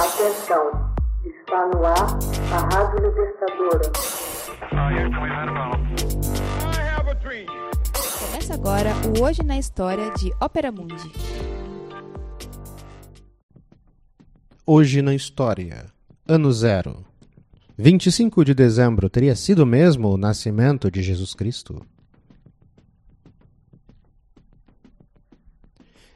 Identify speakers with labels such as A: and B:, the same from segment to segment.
A: Atenção, está no ar a Rádio Libertadora.
B: Começa agora o Hoje na História de Ópera Mundi.
C: Hoje na História, Ano Zero. 25 de dezembro teria sido mesmo o nascimento de Jesus Cristo?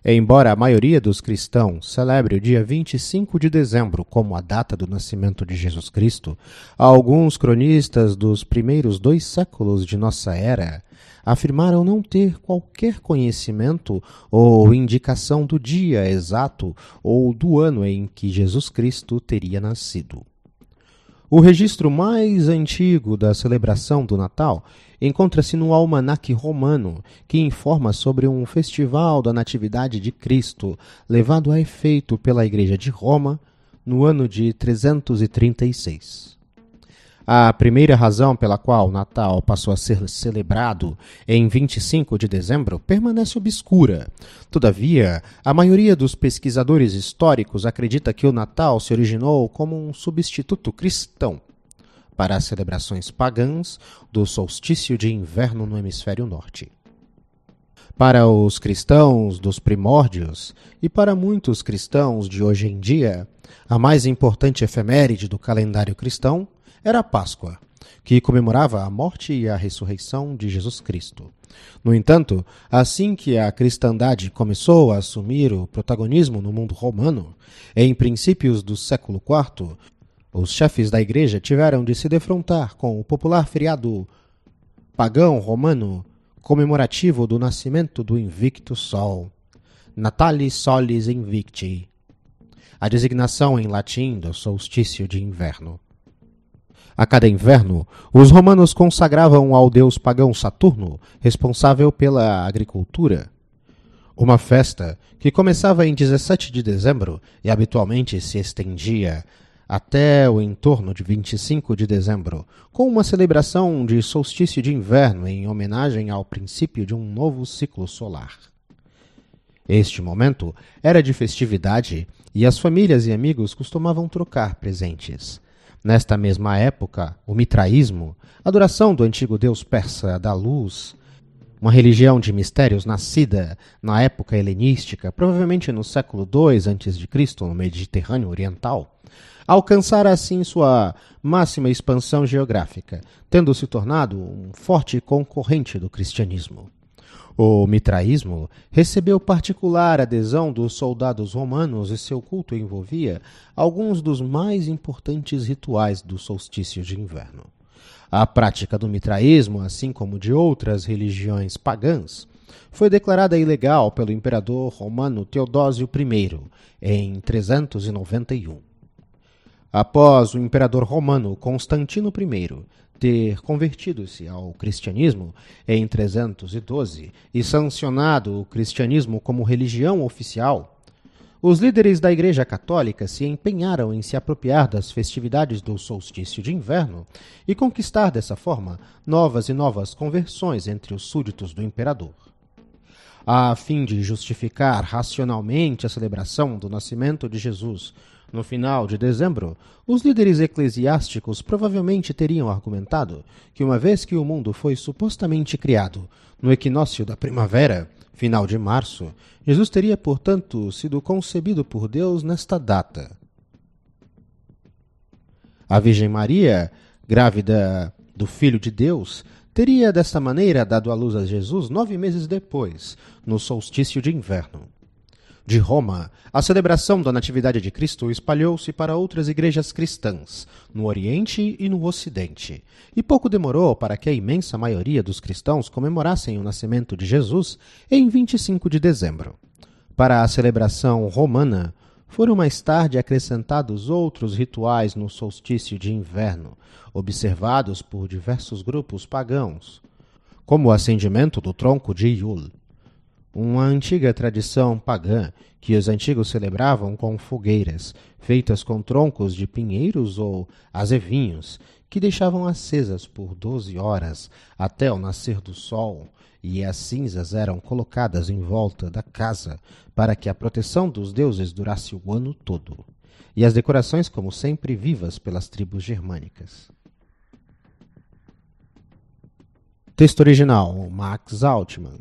C: Embora a maioria dos cristãos celebre o dia 25 de dezembro como a data do nascimento de Jesus Cristo, alguns cronistas dos primeiros dois séculos de nossa era afirmaram não ter qualquer conhecimento ou indicação do dia exato ou do ano em que Jesus Cristo teria nascido. O registro mais antigo da celebração do Natal encontra-se no Almanaque Romano, que informa sobre um festival da Natividade de Cristo, levado a efeito pela Igreja de Roma no ano de 336. A primeira razão pela qual o Natal passou a ser celebrado em 25 de dezembro permanece obscura. Todavia, a maioria dos pesquisadores históricos acredita que o Natal se originou como um substituto cristão para as celebrações pagãs do solstício de inverno no hemisfério norte. Para os cristãos dos primórdios e para muitos cristãos de hoje em dia, a mais importante efeméride do calendário cristão era a Páscoa, que comemorava a morte e a ressurreição de Jesus Cristo. No entanto, assim que a cristandade começou a assumir o protagonismo no mundo romano, em princípios do século IV, os chefes da igreja tiveram de se defrontar com o popular feriado pagão romano comemorativo do nascimento do invicto sol, Natalis Solis Invicti, a designação em latim do solstício de inverno. A cada inverno, os romanos consagravam ao deus pagão Saturno, responsável pela agricultura, uma festa que começava em 17 de dezembro e habitualmente se estendia até o entorno de 25 de dezembro, com uma celebração de solstício de inverno em homenagem ao princípio de um novo ciclo solar. Este momento era de festividade e as famílias e amigos costumavam trocar presentes. Nesta mesma época, o mitraísmo, adoração do antigo deus persa da luz, uma religião de mistérios nascida na época helenística, provavelmente no século II a.C., no Mediterrâneo Oriental, alcançara assim sua máxima expansão geográfica, tendo se tornado um forte concorrente do cristianismo. O mitraísmo recebeu particular adesão dos soldados romanos e seu culto envolvia alguns dos mais importantes rituais do solstício de inverno. A prática do mitraísmo, assim como de outras religiões pagãs, foi declarada ilegal pelo imperador romano Teodósio I em 391. Após o imperador romano Constantino I ter convertido-se ao cristianismo em 312 e sancionado o cristianismo como religião oficial, os líderes da Igreja Católica se empenharam em se apropriar das festividades do solstício de inverno e conquistar dessa forma novas e novas conversões entre os súditos do imperador. A fim de justificar racionalmente a celebração do nascimento de Jesus no final de dezembro, os líderes eclesiásticos provavelmente teriam argumentado que, uma vez que o mundo foi supostamente criado no equinócio da primavera, final de março, Jesus teria, portanto, sido concebido por Deus nesta data. A Virgem Maria, grávida do Filho de Deus, teria desta maneira dado à luz a Jesus nove meses depois, no solstício de inverno de Roma, a celebração da Natividade de Cristo espalhou-se para outras igrejas cristãs, no Oriente e no Ocidente, e pouco demorou para que a imensa maioria dos cristãos comemorassem o nascimento de Jesus em 25 de dezembro. Para a celebração romana, foram mais tarde acrescentados outros rituais no solstício de inverno, observados por diversos grupos pagãos, como o acendimento do tronco de Yule uma antiga tradição pagã que os antigos celebravam com fogueiras, feitas com troncos de pinheiros ou azevinhos, que deixavam acesas por doze horas até o nascer do sol, e as cinzas eram colocadas em volta da casa para que a proteção dos deuses durasse o ano todo. E as decorações, como sempre, vivas pelas tribos germânicas. Texto original: Max Altman.